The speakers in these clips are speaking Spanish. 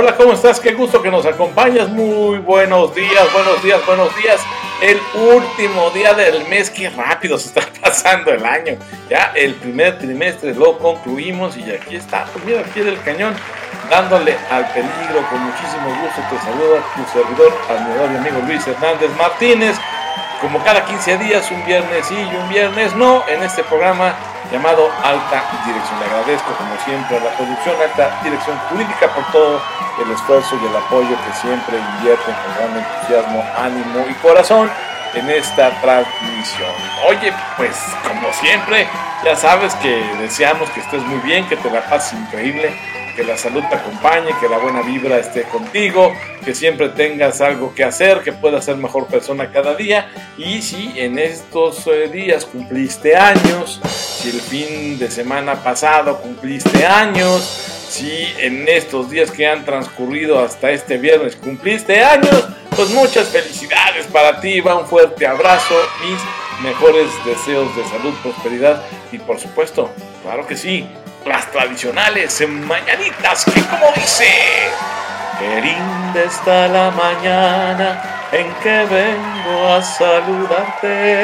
Hola, ¿cómo estás? Qué gusto que nos acompañas. Muy buenos días, buenos días, buenos días. El último día del mes, qué rápido se está pasando el año. Ya el primer trimestre lo concluimos y aquí está, pues mira, aquí del cañón, dándole al peligro con muchísimo gusto. Te saluda tu servidor, admirable amigo Luis Hernández Martínez. Como cada 15 días, un viernes sí y un viernes no, en este programa llamado Alta Dirección. Le agradezco como siempre a la producción Alta Dirección Jurídica por todo el esfuerzo y el apoyo que siempre invierten con gran entusiasmo, ánimo y corazón en esta transmisión. Oye, pues como siempre, ya sabes que deseamos que estés muy bien, que te la pases increíble, que la salud te acompañe, que la buena vibra esté contigo, que siempre tengas algo que hacer, que puedas ser mejor persona cada día. Y si en estos eh, días cumpliste años, si el fin de semana pasado cumpliste años, si en estos días que han transcurrido hasta este viernes cumpliste años, pues muchas felicidades para ti, va un fuerte abrazo, mis mejores deseos de salud, prosperidad y por supuesto, claro que sí, las tradicionales mañanitas que como dice, qué linda está la mañana en que vengo a saludarte.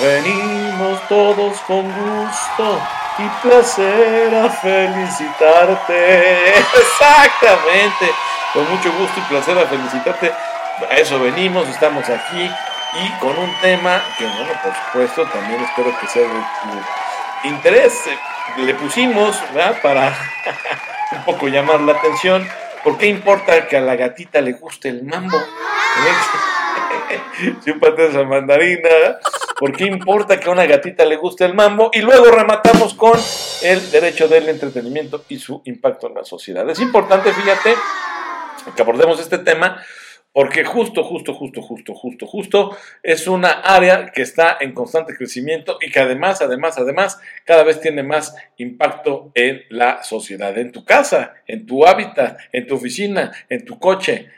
Venimos todos con gusto y placer a felicitarte. Exactamente, con mucho gusto y placer a felicitarte. A eso venimos, estamos aquí y con un tema que, bueno, por supuesto, también espero que sea de tu interés le pusimos, ¿verdad? Para un poco llamar la atención. ¿Por qué importa que a la gatita le guste el mambo? Chúpate esa mandarina. ¿Por qué importa que a una gatita le guste el mambo? Y luego rematamos con el derecho del entretenimiento y su impacto en la sociedad. Es importante, fíjate, que abordemos este tema porque justo, justo, justo, justo, justo, justo es una área que está en constante crecimiento y que además, además, además, cada vez tiene más impacto en la sociedad, en tu casa, en tu hábitat, en tu oficina, en tu coche.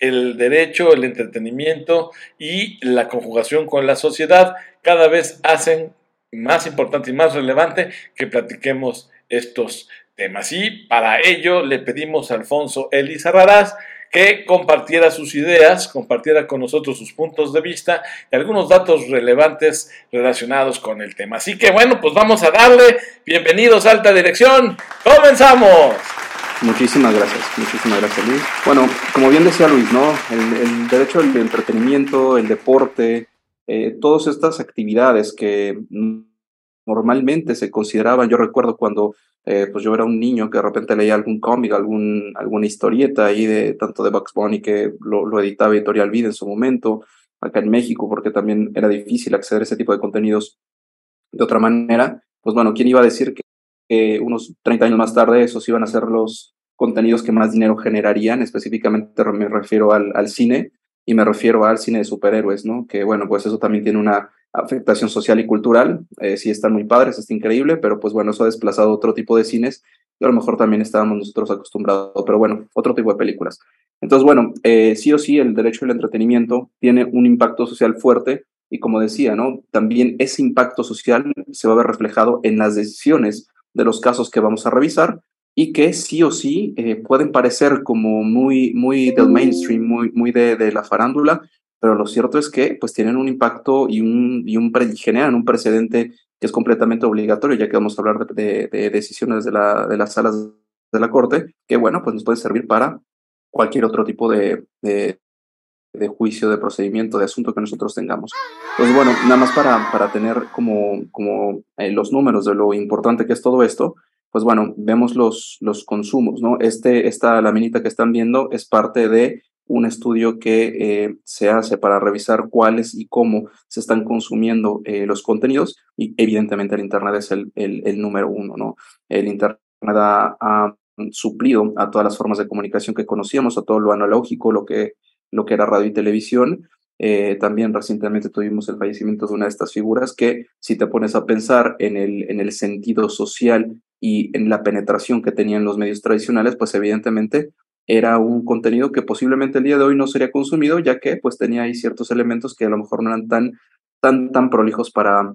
El derecho, el entretenimiento y la conjugación con la sociedad cada vez hacen más importante y más relevante que platiquemos estos temas. Y para ello le pedimos a Alfonso Elizarrarás que compartiera sus ideas, compartiera con nosotros sus puntos de vista y algunos datos relevantes relacionados con el tema. Así que bueno, pues vamos a darle. Bienvenidos a Alta Dirección. ¡Comenzamos! Muchísimas gracias, muchísimas gracias Luis. Bueno, como bien decía Luis, ¿no? El, derecho al entretenimiento, el deporte, eh, todas estas actividades que normalmente se consideraban, yo recuerdo cuando eh, pues yo era un niño que de repente leía algún cómic, algún, alguna historieta ahí de tanto de Bugs Bunny que lo, editaba Editorial Vida en su momento, acá en México, porque también era difícil acceder a ese tipo de contenidos de otra manera. Pues bueno, ¿quién iba a decir que unos 30 años más tarde esos iban a ser los contenidos que más dinero generarían? Específicamente me refiero al, al cine y me refiero al cine de superhéroes, ¿no? Que bueno, pues eso también tiene una afectación social y cultural. Eh, sí están muy padres, está increíble, pero pues bueno, eso ha desplazado otro tipo de cines y a lo mejor también estábamos nosotros acostumbrados, pero bueno, otro tipo de películas. Entonces, bueno, eh, sí o sí el derecho al entretenimiento tiene un impacto social fuerte y como decía, ¿no? También ese impacto social se va a ver reflejado en las decisiones de los casos que vamos a revisar y que sí o sí eh, pueden parecer como muy, muy del mainstream, muy, muy de, de la farándula, pero lo cierto es que pues tienen un impacto y un, y un generan un precedente que es completamente obligatorio, ya que vamos a hablar de, decisiones de, la, de las salas de la Corte, que bueno, pues nos puede servir para cualquier otro tipo de, de, juicio, de procedimiento, de asunto que nosotros tengamos. Pues bueno, nada más para, para tener como, como eh, los números de lo importante que es todo esto, pues bueno, vemos los, los consumos, ¿no? Este, esta laminita que están viendo es parte de un estudio que eh, se hace para revisar cuáles y cómo se están consumiendo eh, los contenidos y evidentemente el Internet es el, el, número uno, ¿no? El Internet ha, suplido a todas las formas de comunicación que conocíamos, a todo lo analógico, lo que, lo que era radio y televisión. Eh, también recientemente tuvimos el fallecimiento de una de estas figuras que si te pones a pensar en el, en el sentido social y en la penetración que tenían los medios tradicionales, pues evidentemente era un contenido que posiblemente el día de hoy no sería consumido, ya que pues tenía ahí ciertos elementos que a lo mejor no eran tan, tan, tan prolijos para,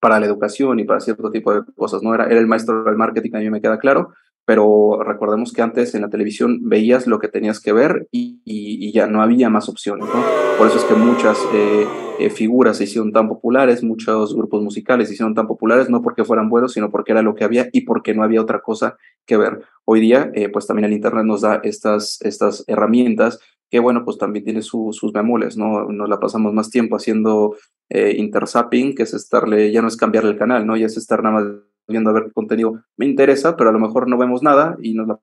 para la educación y para cierto tipo de cosas, ¿no? Era, era el maestro del marketing, a mí me queda claro, pero recordemos que antes en la televisión veías lo que tenías que ver y, ya no había más opciones, ¿no? Por eso es que muchas eh, eh, figuras se hicieron tan populares, muchos grupos musicales se hicieron tan populares, no porque fueran buenos, sino porque era lo que había y porque no había otra cosa que ver. Hoy día, eh, pues también el Internet nos da estas, estas herramientas que, bueno, pues también tiene sus bemoles, ¿no? Nos la pasamos más tiempo haciendo interzapping, que es estarle, ya no es cambiarle el canal, ¿no? Ya es estar nada más viendo a ver qué contenido me interesa, pero a lo mejor no vemos nada y nos la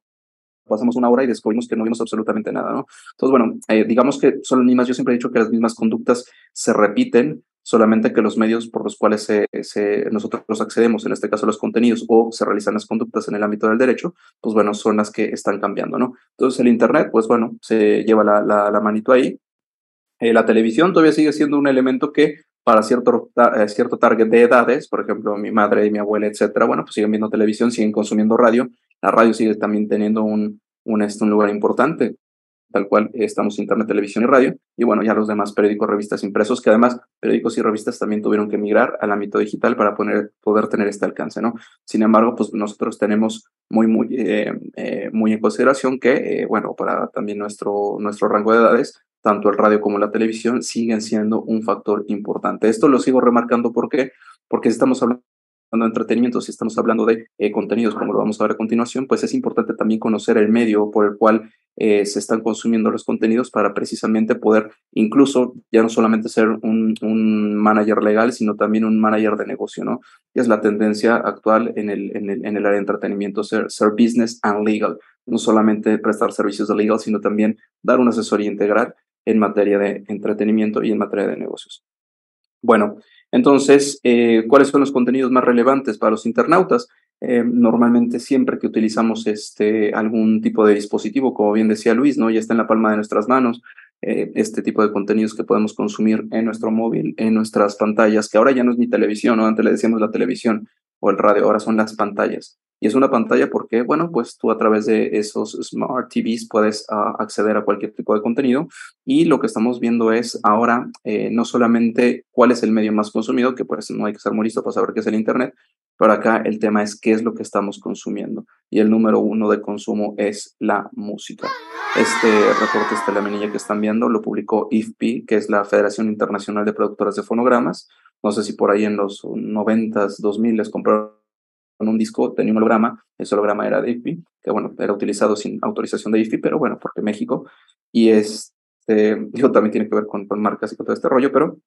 pasamos una hora y descubrimos que no vimos absolutamente nada, ¿no? Entonces, bueno, eh, digamos que son las mismas, yo siempre he dicho que las mismas conductas se repiten, solamente que los medios por los cuales se, nosotros accedemos, en este caso los contenidos, o se realizan las conductas en el ámbito del derecho, pues bueno, son las que están cambiando, ¿no? Entonces el Internet, pues bueno, se lleva la, la, manito ahí. Eh, la televisión todavía sigue siendo un elemento que para cierto, eh, cierto target de edades, por ejemplo, mi madre y mi abuela, etcétera, bueno, pues siguen viendo televisión, siguen consumiendo radio. La radio sigue también teniendo un, un, este, un lugar importante, tal cual estamos internet, televisión y radio. Y bueno, ya los demás periódicos, revistas impresos, que además periódicos y revistas también tuvieron que migrar al ámbito digital para poner, poder tener este alcance, ¿no? Sin embargo, pues nosotros tenemos muy, muy, eh, eh, muy en consideración que, bueno, para también nuestro, nuestro rango de edades, tanto el radio como la televisión siguen siendo un factor importante. Esto lo sigo remarcando porque porque estamos hablando de entretenimiento, si estamos hablando de eh, contenidos, como lo vamos a ver a continuación, pues es importante también conocer el medio por el cual eh, se están consumiendo los contenidos para precisamente poder incluso ya no solamente ser un, un, manager legal, sino también un manager de negocio, ¿no? Y es la tendencia actual en el, en el, en el área de entretenimiento, ser, ser business and legal, no solamente prestar servicios de legal, sino también dar una asesoría integral en materia de entretenimiento y en materia de negocios. Bueno, entonces, eh, ¿cuáles son los contenidos más relevantes para los internautas? Eh, normalmente siempre que utilizamos este, algún tipo de dispositivo, como bien decía Luis, ¿no? ya está en la palma de nuestras manos, eh, este tipo de contenidos que podemos consumir en nuestro móvil, en nuestras pantallas, que ahora ya no es ni televisión, ¿no? antes le decíamos la televisión o el radio, ahora son las pantallas. Y es una pantalla porque, bueno, pues tú a través de esos smart TVs puedes ah, acceder a cualquier tipo de contenido. Y lo que estamos viendo es ahora eh, no solamente cuál es el medio más consumido, que pues no hay que estar muy listo para saber qué es el Internet, pero acá el tema es qué es lo que estamos consumiendo. Y el número uno de consumo es la música. Este reporte, esta laminilla que están viendo, lo publicó IFPI, que es la Federación Internacional de Productoras de Fonogramas. No sé si por ahí en los 90s, 2000 les compraron un disco tenía un holograma, ese holograma era de IFPI, que bueno, era utilizado sin autorización de IFPI, pero bueno, porque México, y este, digo, también tiene que ver con, con marcas y con todo este rollo, pero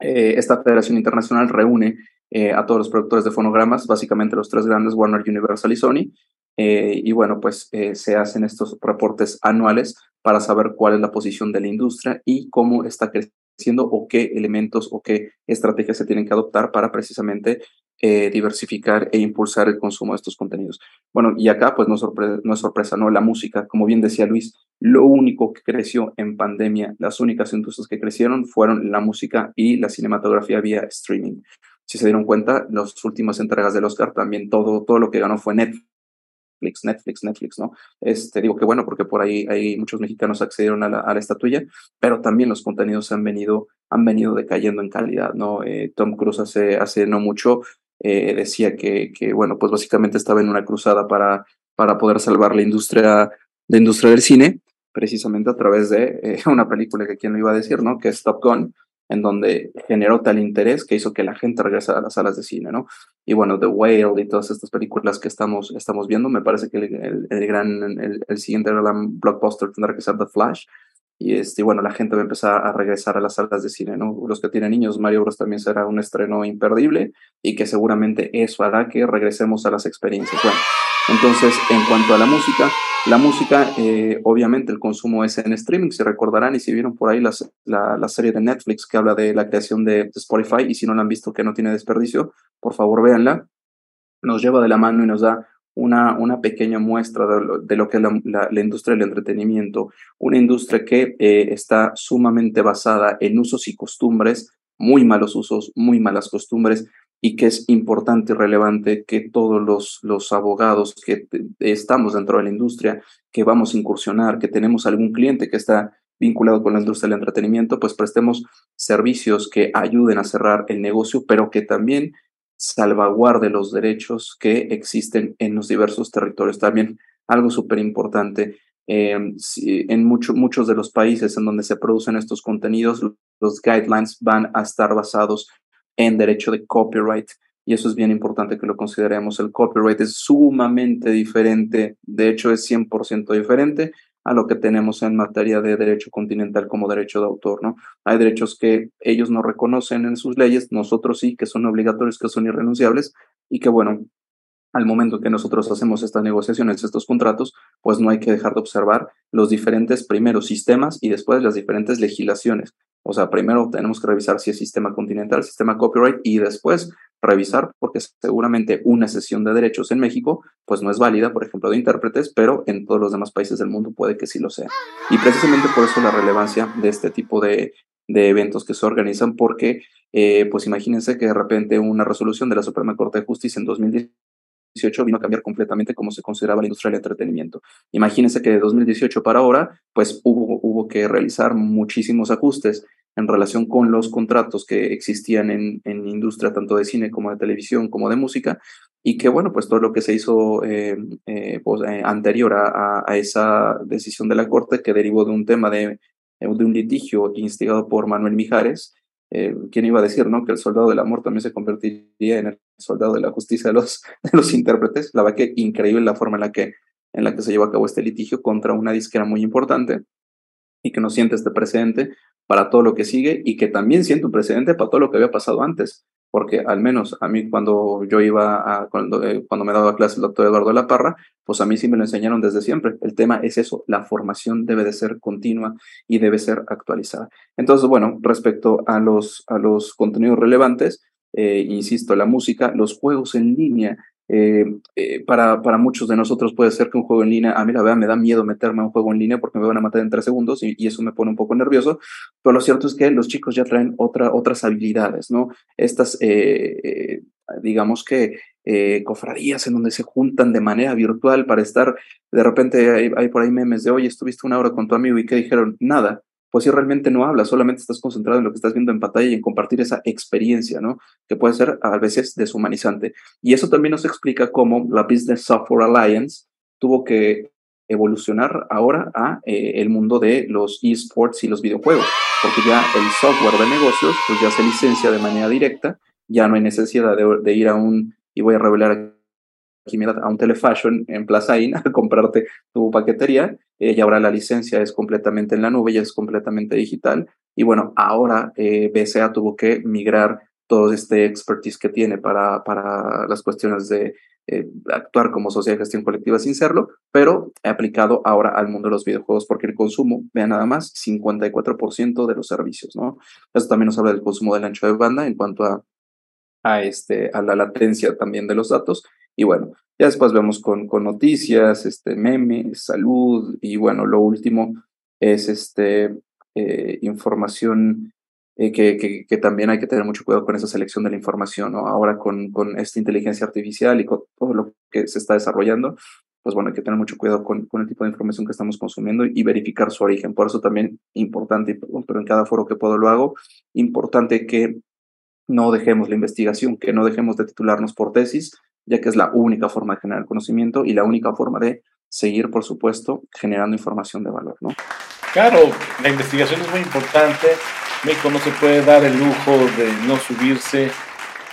eh, esta federación internacional reúne eh, a todos los productores de fonogramas, básicamente los tres grandes, Warner, Universal y Sony, eh, y bueno, pues se hacen estos reportes anuales para saber cuál es la posición de la industria y cómo está creciendo o qué elementos o qué estrategias se tienen que adoptar para precisamente eh, diversificar e impulsar el consumo de estos contenidos. Bueno, y acá pues no, no es sorpresa, ¿no? La música, como bien decía Luis, lo único que creció en pandemia, las únicas industrias que crecieron fueron la música y la cinematografía vía streaming. Si se dieron cuenta, las últimas entregas del Oscar también todo, todo lo que ganó fue Netflix, Netflix, Netflix, ¿no? Este, digo que bueno, porque por ahí hay muchos mexicanos accedieron a la, a la estatuilla, pero también los contenidos han venido, han venido decayendo en calidad, ¿no? Eh, Tom Cruise hace, hace no mucho eh, decía que, que, bueno, pues básicamente estaba en una cruzada para, para poder salvar la industria, la industria del cine, precisamente a través de eh, una película que quien lo iba a decir, ¿no? Que es Top Gun, en donde generó tal interés que hizo que la gente regresara a las salas de cine, ¿no? Y bueno, The Whale y todas estas películas que estamos, estamos viendo, me parece que el, el, gran, el, el siguiente gran blockbuster tendrá que ser The Flash, y este, bueno, la gente va a empezar a regresar a las salas de cine, ¿no? Los que tienen niños, Mario Bros también será un estreno imperdible y que seguramente eso hará que regresemos a las experiencias. Bueno, entonces, en cuanto a la música, la música, eh, obviamente el consumo es en streaming, si recordarán y si vieron por ahí las, la, la, serie de Netflix que habla de la creación de, Spotify y si no la han visto que no tiene desperdicio, por favor véanla. Nos lleva de la mano y nos da una, una pequeña muestra de lo, que es la, industria del entretenimiento, una industria que eh, está sumamente basada en usos y costumbres, muy malos usos, muy malas costumbres, y que es importante y relevante que todos los, los abogados que estamos dentro de la industria, que vamos a incursionar, que tenemos algún cliente que está vinculado con la industria del entretenimiento, pues prestemos servicios que ayuden a cerrar el negocio, pero que también salvaguarde los derechos que existen en los diversos territorios. También algo súper importante, em, en muchos de los países en donde se producen estos contenidos, los guidelines van a estar basados en derecho de copyright. Y eso es bien importante que lo consideremos. El copyright es sumamente diferente, de hecho es 100% diferente a lo que tenemos en materia de derecho continental como derecho de autor, ¿no? Hay derechos que ellos no reconocen en sus leyes, nosotros sí, que son obligatorios, que son irrenunciables y que, bueno, al momento que nosotros hacemos estas negociaciones, estos contratos, pues no hay que dejar de observar los diferentes primeros sistemas y después las diferentes legislaciones. O sea, primero tenemos que revisar si es sistema continental, sistema copyright y después revisar, porque seguramente una sesión de derechos en México, pues no es válida, por ejemplo, de intérpretes, pero en todos los demás países del mundo puede que sí lo sea. Y precisamente por eso la relevancia de este tipo de, de eventos que se organizan, porque, eh, pues imagínense que de repente una resolución de la Suprema Corte de Justicia en 2018 vino a cambiar completamente cómo se consideraba la industria del entretenimiento. Imagínense que de 2018 para ahora, pues hubo, hubo que realizar muchísimos ajustes en relación con los contratos que existían en, en industria tanto de cine como de televisión como de música y que bueno, pues todo lo que se hizo eh, eh, pues, eh, anterior a, a, esa decisión de la Corte que derivó de un tema de, de un litigio instigado por Manuel Mijares, ¿quién iba a decir, no? Que el soldado del amor también se convertiría en el soldado de la justicia de los, de los intérpretes. La verdad que increíble la forma en la que, en la que se llevó a cabo este litigio contra una disquera muy importante y que nos siente este precedente para todo lo que sigue y que también siente un precedente para todo lo que había pasado antes, porque al menos a mí cuando yo iba cuando, eh, cuando me daba clase el doctor Eduardo La Parra, pues a mí sí me lo enseñaron desde siempre. El tema es eso, la formación debe de ser continua y debe ser actualizada. Entonces, bueno, respecto a los, a los contenidos relevantes, eh, insisto, la música, los juegos en línea, eh, eh, para, para muchos de nosotros puede ser que un juego en línea, a mí la verdad me da miedo meterme a un juego en línea porque me van a matar en tres segundos y, eso me pone un poco nervioso, pero lo cierto es que los chicos ya traen otra, otras habilidades, ¿no? Estas, eh, digamos que cofradías en donde se juntan de manera virtual para estar, de repente hay, hay por ahí memes de, oye, estuviste una hora con tu amigo y que dijeron, nada, pues si realmente no hablas, solamente estás concentrado en lo que estás viendo en pantalla y en compartir esa experiencia, ¿no? Que puede ser a veces deshumanizante. Y eso también nos explica cómo la Business Software Alliance tuvo que evolucionar ahora a eh, el mundo de los esports y los videojuegos, porque ya el software de negocios pues ya se licencia de manera directa, ya no hay necesidad de, ir a un, y voy a revelar a un telefashion en Plaza a comprarte tu paquetería eh, y ahora la licencia es completamente en la nube, ya es completamente digital. Y bueno, ahora eh, BCA tuvo que migrar todo este expertise que tiene para, para las cuestiones de eh, actuar como sociedad de gestión colectiva sin serlo, pero aplicado ahora al mundo de los videojuegos, porque el consumo, vean nada más, 54% de los servicios, ¿no? Eso también nos habla del consumo del ancho de banda en cuanto a, a, este, a la latencia también de los datos y bueno, ya después vemos con, con noticias, este, memes, salud y bueno, lo último es este, eh, información eh, que, que, que, también hay que tener mucho cuidado con esa selección de la información, ¿no? Ahora con, con esta inteligencia artificial y con todo lo que se está desarrollando, pues bueno, hay que tener mucho cuidado con, con el tipo de información que estamos consumiendo y verificar su origen. Por eso también importante, pero en cada foro que puedo lo hago, importante que no dejemos la investigación, que no dejemos de titularnos por tesis, ya que es la única forma de generar conocimiento y la única forma de seguir, por supuesto, generando información de valor, ¿no? Claro, la investigación es muy importante. México no se puede dar el lujo de no subirse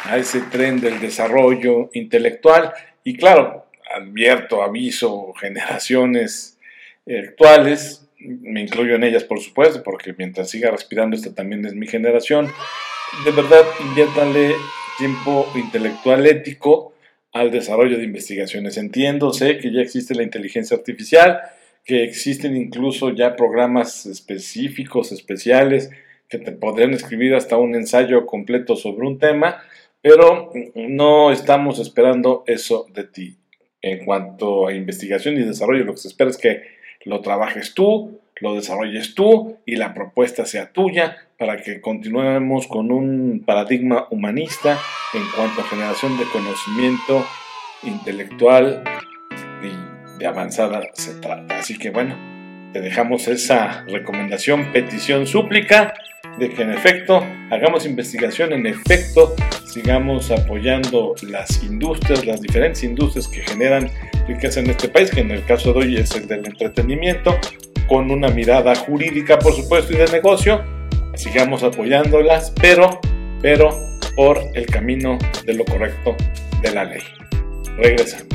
a ese tren del desarrollo intelectual. Y claro, advierto, aviso, generaciones actuales, me incluyo en ellas por supuesto, porque mientras siga respirando esta también es mi generación, de verdad inviértanle tiempo intelectual ético al desarrollo de investigaciones. Entiendo, sé que ya existe la inteligencia artificial, que existen incluso ya programas específicos, especiales, que te podrían escribir hasta un ensayo completo sobre un tema, pero no estamos esperando eso de ti. En cuanto a investigación y desarrollo, lo que se espera es que lo trabajes tú, lo desarrolles tú y la propuesta sea tuya para que continuemos con un paradigma humanista en cuanto a generación de conocimiento intelectual y de avanzada se trata. Así que bueno, te dejamos esa recomendación, petición, súplica de que en efecto hagamos investigación, en efecto sigamos apoyando las industrias, las diferentes industrias que generan riqueza en este país, que en el caso de hoy es el del entretenimiento, con una mirada jurídica por supuesto y de negocio, sigamos apoyándolas, pero, pero por el camino de lo correcto de la ley. Regresamos.